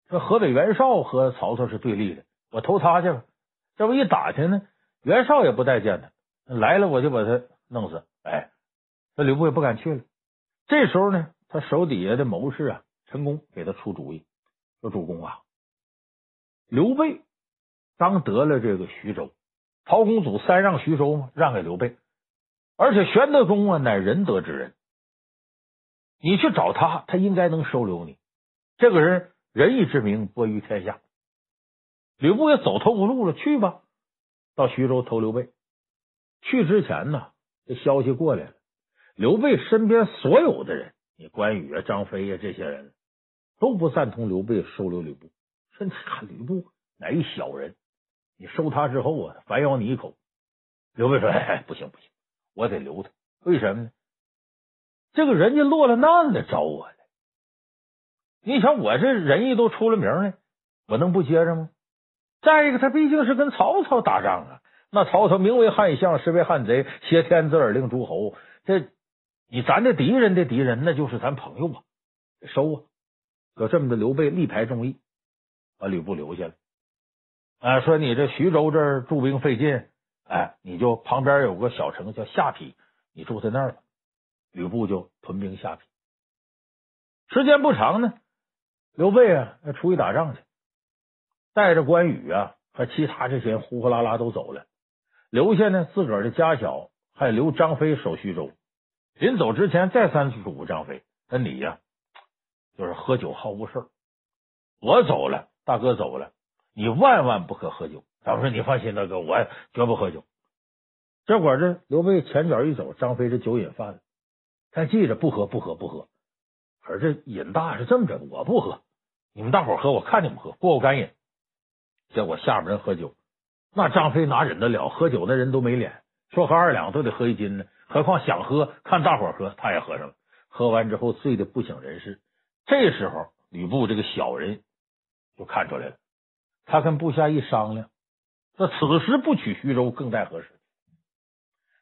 这河北袁绍和曹操是对立的，我投他去了。这不一打听呢，袁绍也不待见他，来了我就把他弄死。哎，这吕布也不敢去了。这时候呢，他手底下的谋士啊，陈宫给他出主意，说：“主公啊，刘备刚得了这个徐州。”曹公祖三让徐州嘛，让给刘备，而且玄德公啊乃仁德之人，你去找他，他应该能收留你。这个人仁义之名播于天下。吕布也走投无路了，去吧，到徐州投刘备。去之前呢，这消息过来了，刘备身边所有的人，你关羽啊、张飞啊这些人都不赞同刘备收留吕布，甚至看吕布乃一小人。你收他之后啊，反咬你一口。刘备说：“哎，不行不行，我得留他。为什么呢？这个人家落了难了，找我了。你想，我这仁义都出了名了，我能不接着吗？再一个，他毕竟是跟曹操打仗啊。那曹操名为汉相，实为汉贼，挟天子而令诸侯。这你咱的敌人的敌人，那就是咱朋友啊。收啊！可这么的，刘备力排众议，把吕布留下了。”啊，说你这徐州这儿驻兵费劲，哎，你就旁边有个小城叫下邳，你住在那儿。吕布就屯兵下邳。时间不长呢，刘备啊要出去打仗去，带着关羽啊和其他这些人呼呼啦啦都走了，留下呢自个儿的家小，还留张飞守徐州。临走之前再三嘱咐张飞：“那你呀，就是喝酒好误事。我走了，大哥走了。”你万万不可喝酒。张飞，你放心，大哥，我绝不喝酒。这会儿这刘备前脚一走，张飞这酒瘾犯了，他记着不喝，不喝，不喝。可是这瘾大是这么着，我不喝，你们大伙喝，我看你们喝，过过干瘾。结果下面人喝酒，那张飞哪忍得了？喝酒的人都没脸，说喝二两都得喝一斤呢，何况想喝，看大伙喝，他也喝上了。喝完之后醉的不省人事。这时候吕布这个小人就看出来了。他跟部下一商量，说此时不取徐州更待何时？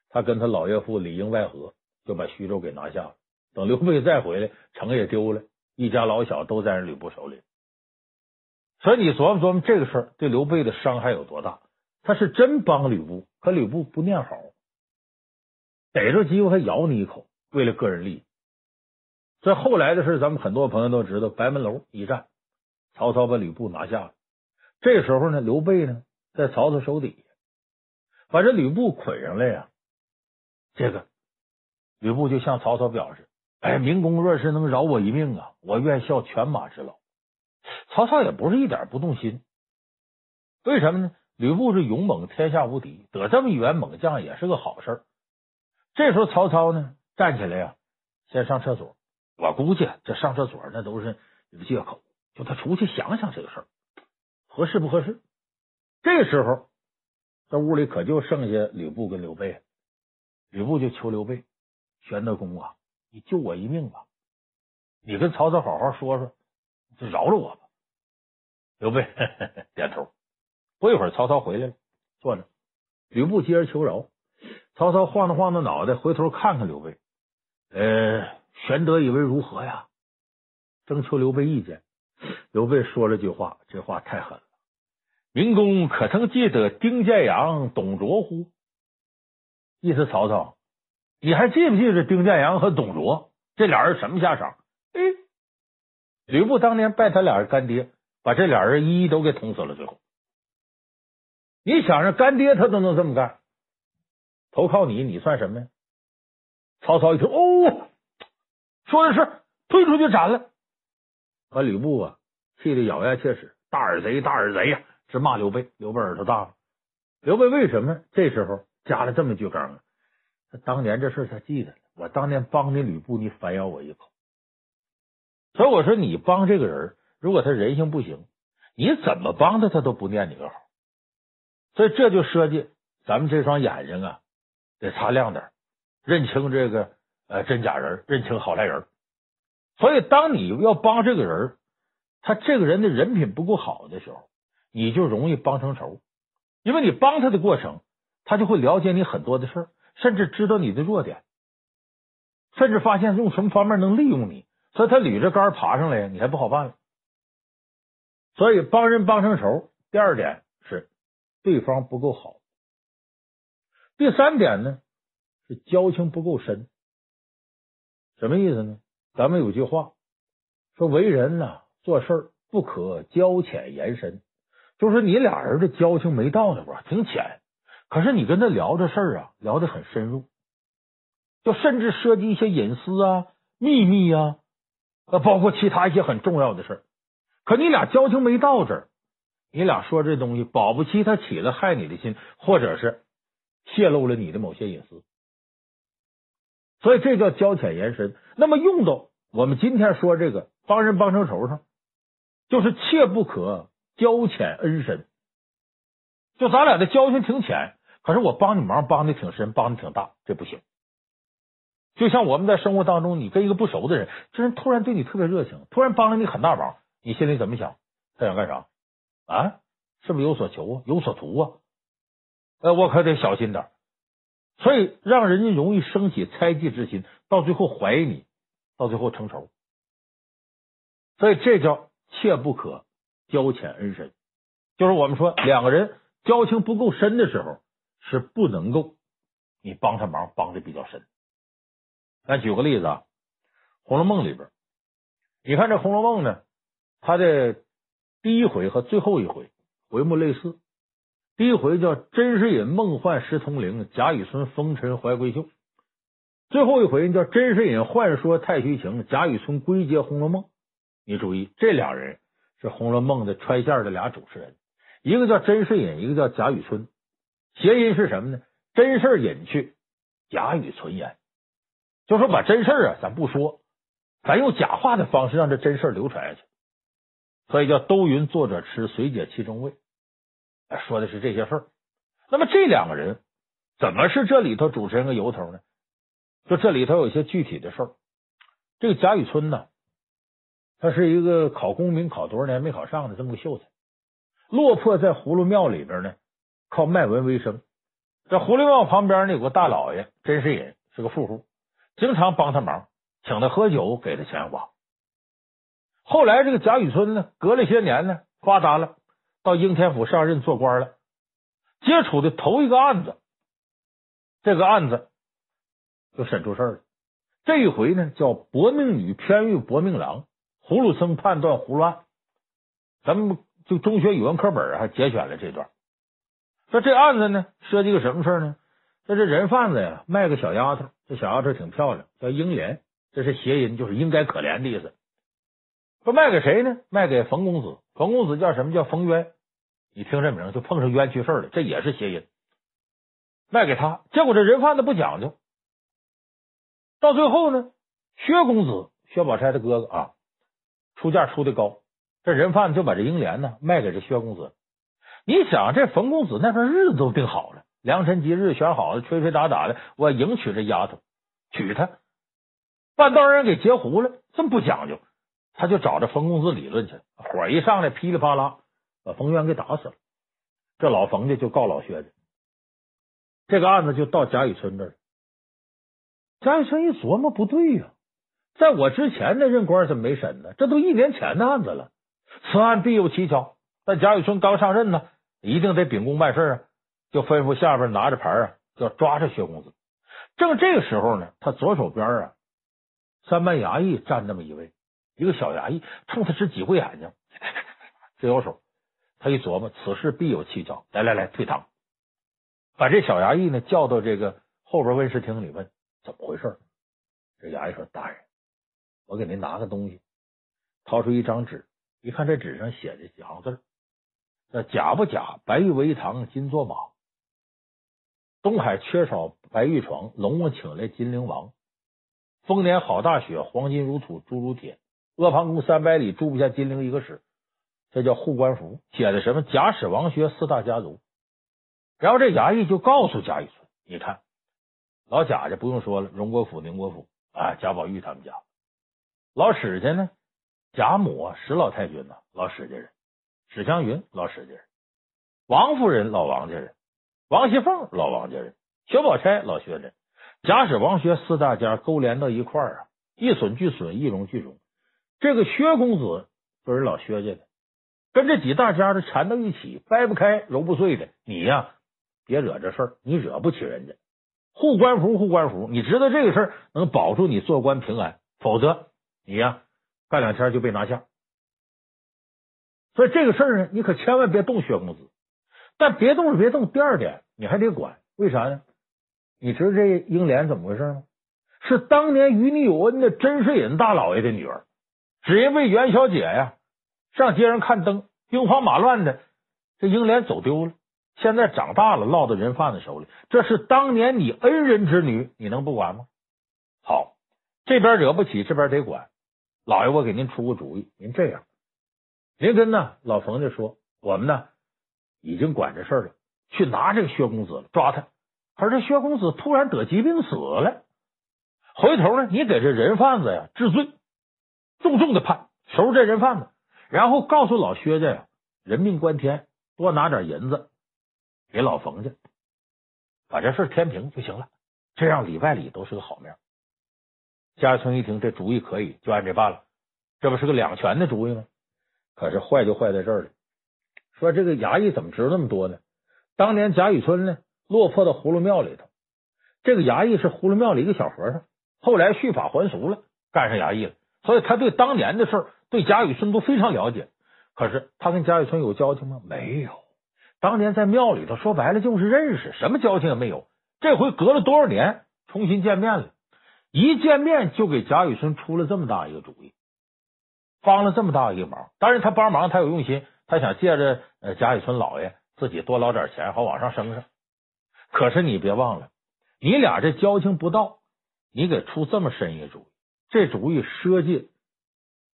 他跟他老岳父里应外合，就把徐州给拿下了。等刘备再回来，城也丢了，一家老小都在人吕布手里。所以你琢磨琢磨这个事儿对刘备的伤害有多大？他是真帮吕布，可吕布不念好，逮着机会还咬你一口，为了个人利益。这后来的事，咱们很多朋友都知道，白门楼一战，曹操把吕布拿下了。这时候呢，刘备呢在曹操手底下，把这吕布捆上来呀。这个吕布就向曹操表示：“哎，明公若是能饶我一命啊，我愿效犬马之劳。”曹操也不是一点不动心。为什么呢？吕布是勇猛，天下无敌，得这么一员猛将也是个好事。这时候曹操呢站起来呀，先上厕所。我估计这上厕所那都是借口，就他出去想想这个事儿。合适不合适？这时候，这屋里可就剩下吕布跟刘备。吕布就求刘备：“玄德公啊，你救我一命吧！你跟曹操好好说说，就饶了我吧。”刘备呵呵 [LAUGHS] 点头。不一会儿，曹操回来了，坐着。吕布接着求饶。曹操晃着晃着脑袋，回头看看刘备，呃，玄德以为如何呀？征求刘备意见。刘备说了句话，这话太狠了：“明公可曾记得丁建阳、董卓乎？”意思曹操，你还记不记得丁建阳和董卓这俩人什么下场？哎，吕布当年拜他俩人干爹，把这俩人一一都给捅死了。最后，你想着干爹他都能这么干？投靠你，你算什么呀？曹操一听，哦，说的是，推出去斩了。把吕布啊气得咬牙切齿，大耳贼，大耳贼呀！直骂刘备。刘备耳朵大了。刘备为什么这时候加了这么一句梗啊？他当年这事他记得了。我当年帮你吕布，你反咬我一口。所以我说，你帮这个人，如果他人性不行，你怎么帮他，他都不念你个好。所以这就设计咱们这双眼睛啊。得擦亮点，认清这个呃真假人，认清好赖人。所以，当你要帮这个人，他这个人的人品不够好的时候，你就容易帮成仇。因为你帮他的过程，他就会了解你很多的事，甚至知道你的弱点，甚至发现用什么方面能利用你。所以他捋着杆爬上来，你还不好办了。所以，帮人帮成仇。第二点是对方不够好。第三点呢，是交情不够深，什么意思呢？咱们有句话说，为人呐，做事不可交浅言深，就是你俩人的交情没到那块，挺浅，可是你跟他聊这事儿啊，聊得很深入，就甚至涉及一些隐私啊、秘密啊，呃，包括其他一些很重要的事儿，可你俩交情没到这儿，你俩说这东西，保不齐他起了害你的心，或者是。泄露了你的某些隐私，所以这叫交浅言深。那么用到我们今天说这个帮人帮成仇上，就是切不可交浅恩深。就咱俩的交情挺浅，可是我帮你忙帮的挺深，帮的挺大，这不行。就像我们在生活当中，你跟一个不熟的人，这人突然对你特别热情，突然帮了你很大忙，你心里怎么想？他想干啥？啊？是不是有所求啊？有所图啊？呃，我可得小心点，所以让人家容易生起猜忌之心，到最后怀疑你，到最后成仇。所以这叫切不可交浅恩深，就是我们说两个人交情不够深的时候，是不能够你帮他忙帮的比较深。咱举个例子啊，《红楼梦》里边，你看这《红楼梦》呢，它的第一回和最后一回回目类似。第一回叫甄士隐梦幻石通灵，贾雨村风尘怀闺秀。最后一回叫甄士隐幻说太虚情，贾雨村归结红楼梦。你注意，这俩人是红楼梦的穿线的俩主持人，一个叫甄士隐，一个叫贾雨村。谐音是什么呢？真事隐去，假语存言。就说把真事啊，咱不说，咱用假话的方式让这真事流传下去。所以叫都云作者痴，随解其中味。说的是这些事儿，那么这两个人怎么是这里头主持人个由头呢？就这里头有些具体的事儿。这个贾雨村呢，他是一个考功名考多少年没考上的这么个秀才，落魄在葫芦庙里边呢，靠卖文为生。在葫芦庙旁边呢，有个大老爷甄士隐是个富户，经常帮他忙，请他喝酒，给他钱花。后来这个贾雨村呢，隔了些年呢，发达了。到应天府上任做官了，接触的头一个案子，这个案子就审出事儿了。这一回呢，叫薄命女偏遇薄命郎，葫芦僧判断葫芦案。咱们就中学语文课本还节选了这段。说这案子呢，涉及个什么事呢？说这人贩子呀，卖个小丫头，这小丫头挺漂亮，叫英莲，这是谐音，就是应该可怜的意思。说卖给谁呢？卖给冯公子。冯公子叫什么？叫冯渊。你听这名就碰上冤屈事了，这也是谐音。卖给他，结果这人贩子不讲究，到最后呢，薛公子薛宝钗的哥哥啊，出价出的高，这人贩子就把这英莲呢卖给这薛公子。你想，这冯公子那边日子都定好了，良辰吉日选好了，吹吹打打的，我迎娶这丫头，娶她，半道人给截胡了，这么不讲究，他就找着冯公子理论去了，火一上来，噼里啪啦。把冯渊给打死了，这老冯家就告老薛家，这个案子就到贾雨村这儿。贾雨村一琢磨，不对呀，在我之前的任官怎么没审呢？这都一年前的案子了，此案必有蹊跷。但贾雨村刚上任呢，一定得秉公办事啊，就吩咐下边拿着牌啊，要抓着薛公子。正这个时候呢，他左手边啊，三班衙役站那么一位，一个小衙役冲他直挤过眼睛，直摇手。他一琢磨，此事必有蹊跷，来来来，退堂，把这小衙役呢叫到这个后边问事厅里问。怎么回事？这衙役说：“大人，我给您拿个东西。”掏出一张纸，一看这纸上写的几行字：“那假不假，白玉为堂金作马；东海缺少白玉床，龙王请来金陵王。丰年好大雪，黄金如土，猪如铁。阿房宫三百里，住不下金陵一个史。”这叫护官符，写的什么？贾史王薛四大家族。然后这衙役就告诉贾雨村：“你看。”老贾家不用说了，荣国府、宁国府啊，贾宝玉他们家。老史家呢，贾母史老太君呐，老史家人；史湘云老史家人；王夫人老王家人；王熙凤老王家人；薛宝钗老薛家人。贾史王薛四大家勾连到一块儿啊，一损俱损，一荣俱荣。这个薛公子就是老薛家的，跟这几大家子缠到一起，掰不开，揉不碎的。你呀，别惹这事儿，你惹不起人家。护官符，护官符，你知道这个事儿能保住你做官平安，否则你呀干两天就被拿下。所以这个事儿呢，你可千万别动薛公子。但别动是别动，第二点你还得管，为啥呢？你知道这英莲怎么回事吗？是当年与你有恩的甄士隐大老爷的女儿，只因为元宵节呀上街上看灯，兵荒马乱的，这英莲走丢了。现在长大了，落到人贩子手里。这是当年你恩人之女，你能不管吗？好，这边惹不起，这边得管。老爷，我给您出个主意，您这样，您跟呢老冯家说，我们呢已经管这事了，去拿这个薛公子了，抓他。可是薛公子突然得疾病死了，回头呢，你给这人贩子呀治罪，重重的判，收拾这人贩子，然后告诉老薛家呀，人命关天，多拿点银子。给老冯家把这事填平就行了，这样里外里都是个好面。贾雨村一听这主意可以，就按这办了。这不是个两全的主意吗？可是坏就坏在这儿了。说这个衙役怎么知道那么多呢？当年贾雨村呢落魄到葫芦庙里头，这个衙役是葫芦庙里一个小和尚，后来续法还俗了，干上衙役了。所以他对当年的事儿，对贾雨村都非常了解。可是他跟贾雨村有交情吗？没有。当年在庙里头，说白了就是认识，什么交情也没有。这回隔了多少年，重新见面了，一见面就给贾雨村出了这么大一个主意，帮了这么大一个忙。当然，他帮忙他有用心，他想借着呃贾雨村老爷自己多捞点钱，好往上升升。可是你别忘了，你俩这交情不到，你给出这么深一个主意，这主意涉及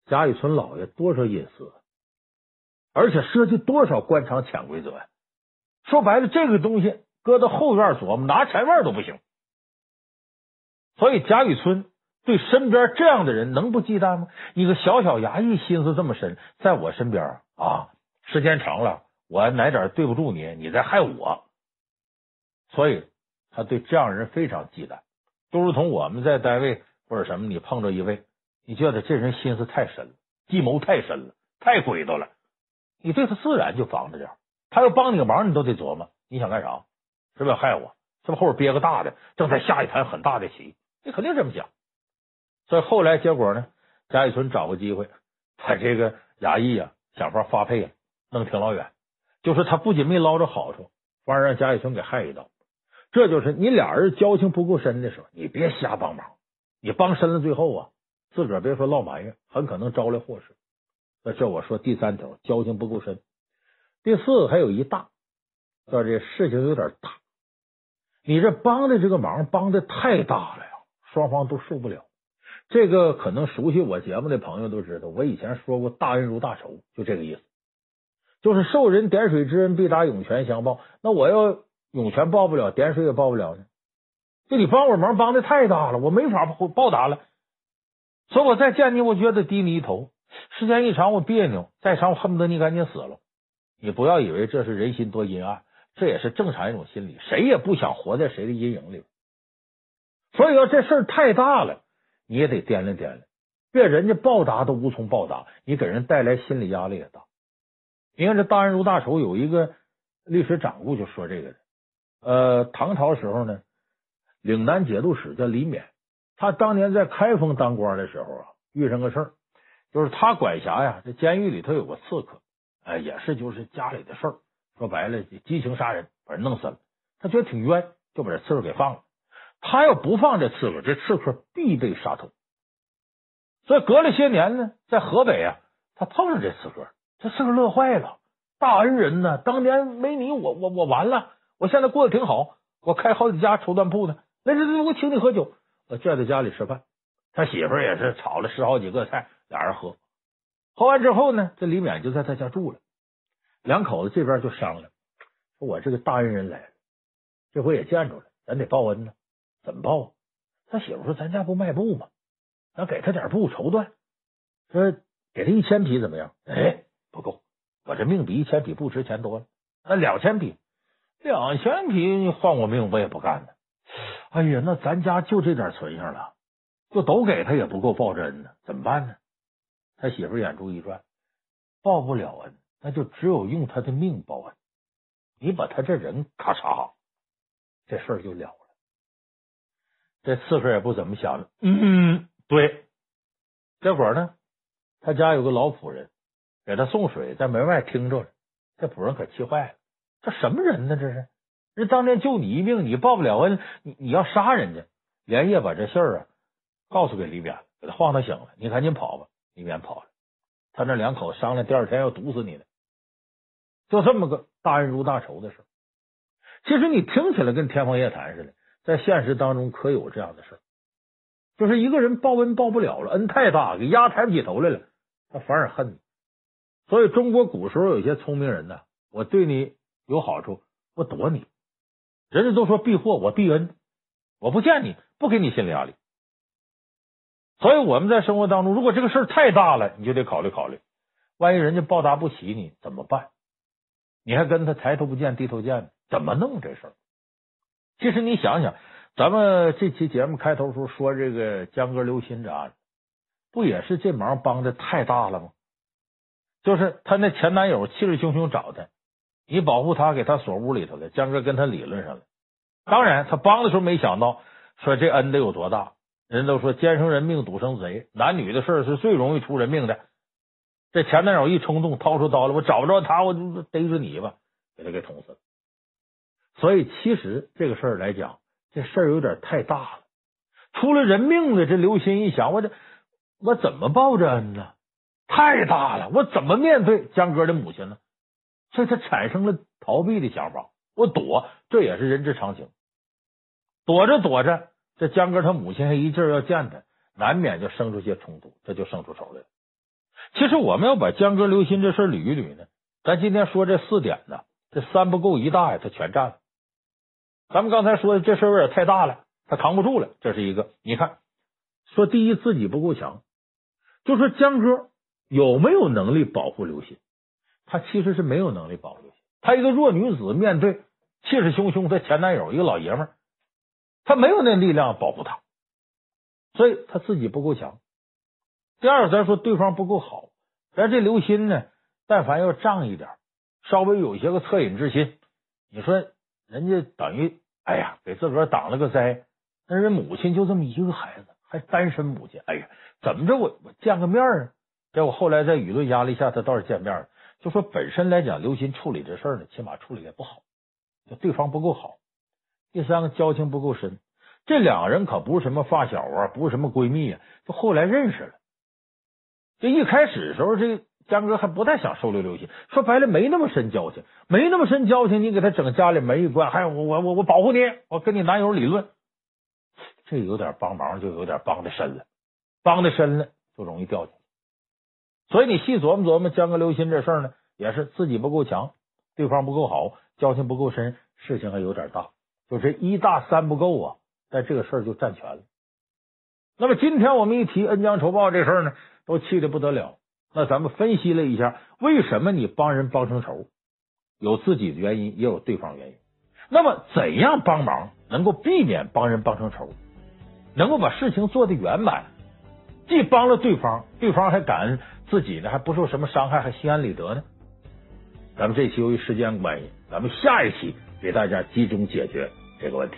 贾雨村老爷多少隐私，而且涉及多少官场潜规则呀？说白了，这个东西搁到后院琢磨，拿钱味都不行。所以贾雨村对身边这样的人能不忌惮吗？你个小小衙役心思这么深，在我身边啊，时间长了，我哪点对不住你，你再害我。所以他对这样人非常忌惮，都如同我们在单位或者什么，你碰着一位，你觉得这人心思太深了，计谋太深了，太鬼道了，你对他自然就防着点。他要帮你个忙，你都得琢磨，你想干啥？是不是要害我？是不是后边憋个大的，正在下一盘很大的棋？你肯定这么想。所以后来结果呢，贾雨村找个机会，把这个衙役啊想法发配了，弄挺老远。就是他不仅没捞着好处，反而让贾雨村给害一刀。这就是你俩人交情不够深的时候，你别瞎帮忙。你帮深了，最后啊，自个儿别说落埋怨，很可能招来祸事。那这我说第三条，交情不够深。第四还有一大，叫这事情有点大，你这帮的这个忙帮的太大了，双方都受不了。这个可能熟悉我节目的朋友都知道，我以前说过“大恩如大仇”，就这个意思，就是受人点水之恩，必达涌泉相报。那我要涌泉报不了，点水也报不了呢。就你帮我忙帮的太大了，我没法报答了。所以我再见你，我觉得低你一头。时间一长，我别扭；再长，我恨不得你赶紧死了。你不要以为这是人心多阴暗，这也是正常一种心理，谁也不想活在谁的阴影里。所以要这事儿太大了，你也得掂量掂量，别人家报答都无从报答，你给人带来心理压力也大。你看这大恩如大仇，有一个历史掌故就说这个的。呃，唐朝时候呢，岭南节度使叫李勉，他当年在开封当官的时候啊，遇上个事儿，就是他管辖呀，这监狱里头有个刺客，哎，也是就是家里的事儿，说白了激情杀人，把人弄死了。他觉得挺冤，就把这刺客给放了。他要不放这刺客，这刺客必被杀头。所以隔了些年呢，在河北啊，他碰上这刺客，这刺客乐坏了，大恩人呢，当年没你我我我完了，我现在过得挺好，我开好几家绸缎铺呢。来来来，我请你喝酒，我叫在家里吃饭。他媳妇也是炒了十好几个菜，俩人喝。喝完之后呢，这李勉就在他家住了。两口子这边就商量，说我这个大恩人来了，这回也见着了，咱得报恩呢。怎么报？他媳妇说：“咱家不卖布吗？咱给他点布绸缎，说给他一千匹怎么样？哎，不够，我这命比一千匹布值钱多了。那两千匹，两千匹换我命我也不干呢。哎呀，那咱家就这点存性了，就都给他也不够报这恩呢，怎么办呢？他媳妇眼珠一转，报不了恩，那就只有用他的命报恩。你把他这人咔嚓，这事就了。”这刺客也不怎么想的，嗯，对。这会儿呢，他家有个老仆人给他送水，在门外听着了。这仆人可气坏了，这什么人呢？这是人当年救你一命，你报不了恩，你你要杀人家，连夜把这事儿啊告诉给李勉，给他晃他醒了。你赶紧跑吧，李勉跑了。他那两口商量，第二天要毒死你的，就这么个大恩如大仇的事。其实你听起来跟天方夜谭似的。在现实当中可有这样的事就是一个人报恩报不了了，恩太大，给压抬不起头来了，他反而恨你。所以中国古时候有些聪明人呢，我对你有好处，我躲你。人家都说避祸，我避恩，我不见你，不给你心理压力。所以我们在生活当中，如果这个事儿太大了，你就得考虑考虑，万一人家报答不起你怎么办？你还跟他抬头不见低头见，怎么弄这事？其实你想想，咱们这期节目开头时候说这个江歌刘鑫这案子，不也是这忙帮的太大了吗？就是他那前男友气势汹汹找他，你保护他，给他锁屋里头了。江哥跟他理论上了。当然，他帮的时候没想到，说这恩得有多大。人都说奸生人命，赌生贼，男女的事是最容易出人命的。这前男友一冲动，掏出刀来，我找不着他，我就逮着你吧，给他给捅死了。所以，其实这个事儿来讲，这事儿有点太大了，出了人命了。这刘鑫一想，我这我怎么报这恩呢？太大了，我怎么面对江歌的母亲呢？所以他产生了逃避的想法，我躲，这也是人之常情。躲着躲着，这江哥他母亲还一劲儿要见他，难免就生出些冲突，这就生出仇来了。其实我们要把江歌刘鑫这事捋一捋呢，咱今天说这四点呢，这三不够一大呀，他全占了。咱们刚才说的这事有点太大了，他扛不住了，这是一个。你看，说第一自己不够强，就说江歌有没有能力保护刘鑫？他其实是没有能力保护刘鑫。他一个弱女子，面对气势汹汹的前男友一个老爷们儿，他没有那力量保护他，所以他自己不够强。第二，咱说对方不够好，咱这刘鑫呢，但凡要仗义点，稍微有些个恻隐之心，你说。人家等于哎呀，给自个儿挡了个灾。那人母亲就这么一个孩子，还单身母亲。哎呀，怎么着我我见个面啊？结果后来在舆论压力下，他倒是见面了。就说本身来讲，刘鑫处理这事儿呢，起码处理的不好，就对方不够好。第三个交情不够深，这两个人可不是什么发小啊，不是什么闺蜜啊，就后来认识了。就一开始时候，这。江哥还不太想收留刘鑫，说白了没那么深交情，没那么深交情，你给他整家里门一关，还有我我我我保护你，我跟你男友理论，这有点帮忙，就有点帮的深了，帮的深了就容易掉进去。所以你细琢磨琢磨，江哥刘鑫这事儿呢，也是自己不够强，对方不够好，交情不够深，事情还有点大，就这一大三不够啊，但这个事儿就占全了。那么今天我们一提恩将仇报这事儿呢，都气得不得了。那咱们分析了一下，为什么你帮人帮成仇？有自己的原因，也有对方原因。那么，怎样帮忙能够避免帮人帮成仇，能够把事情做得圆满，既帮了对方，对方还感恩自己呢，还不受什么伤害，还心安理得呢？咱们这期由于时间关系，咱们下一期给大家集中解决这个问题。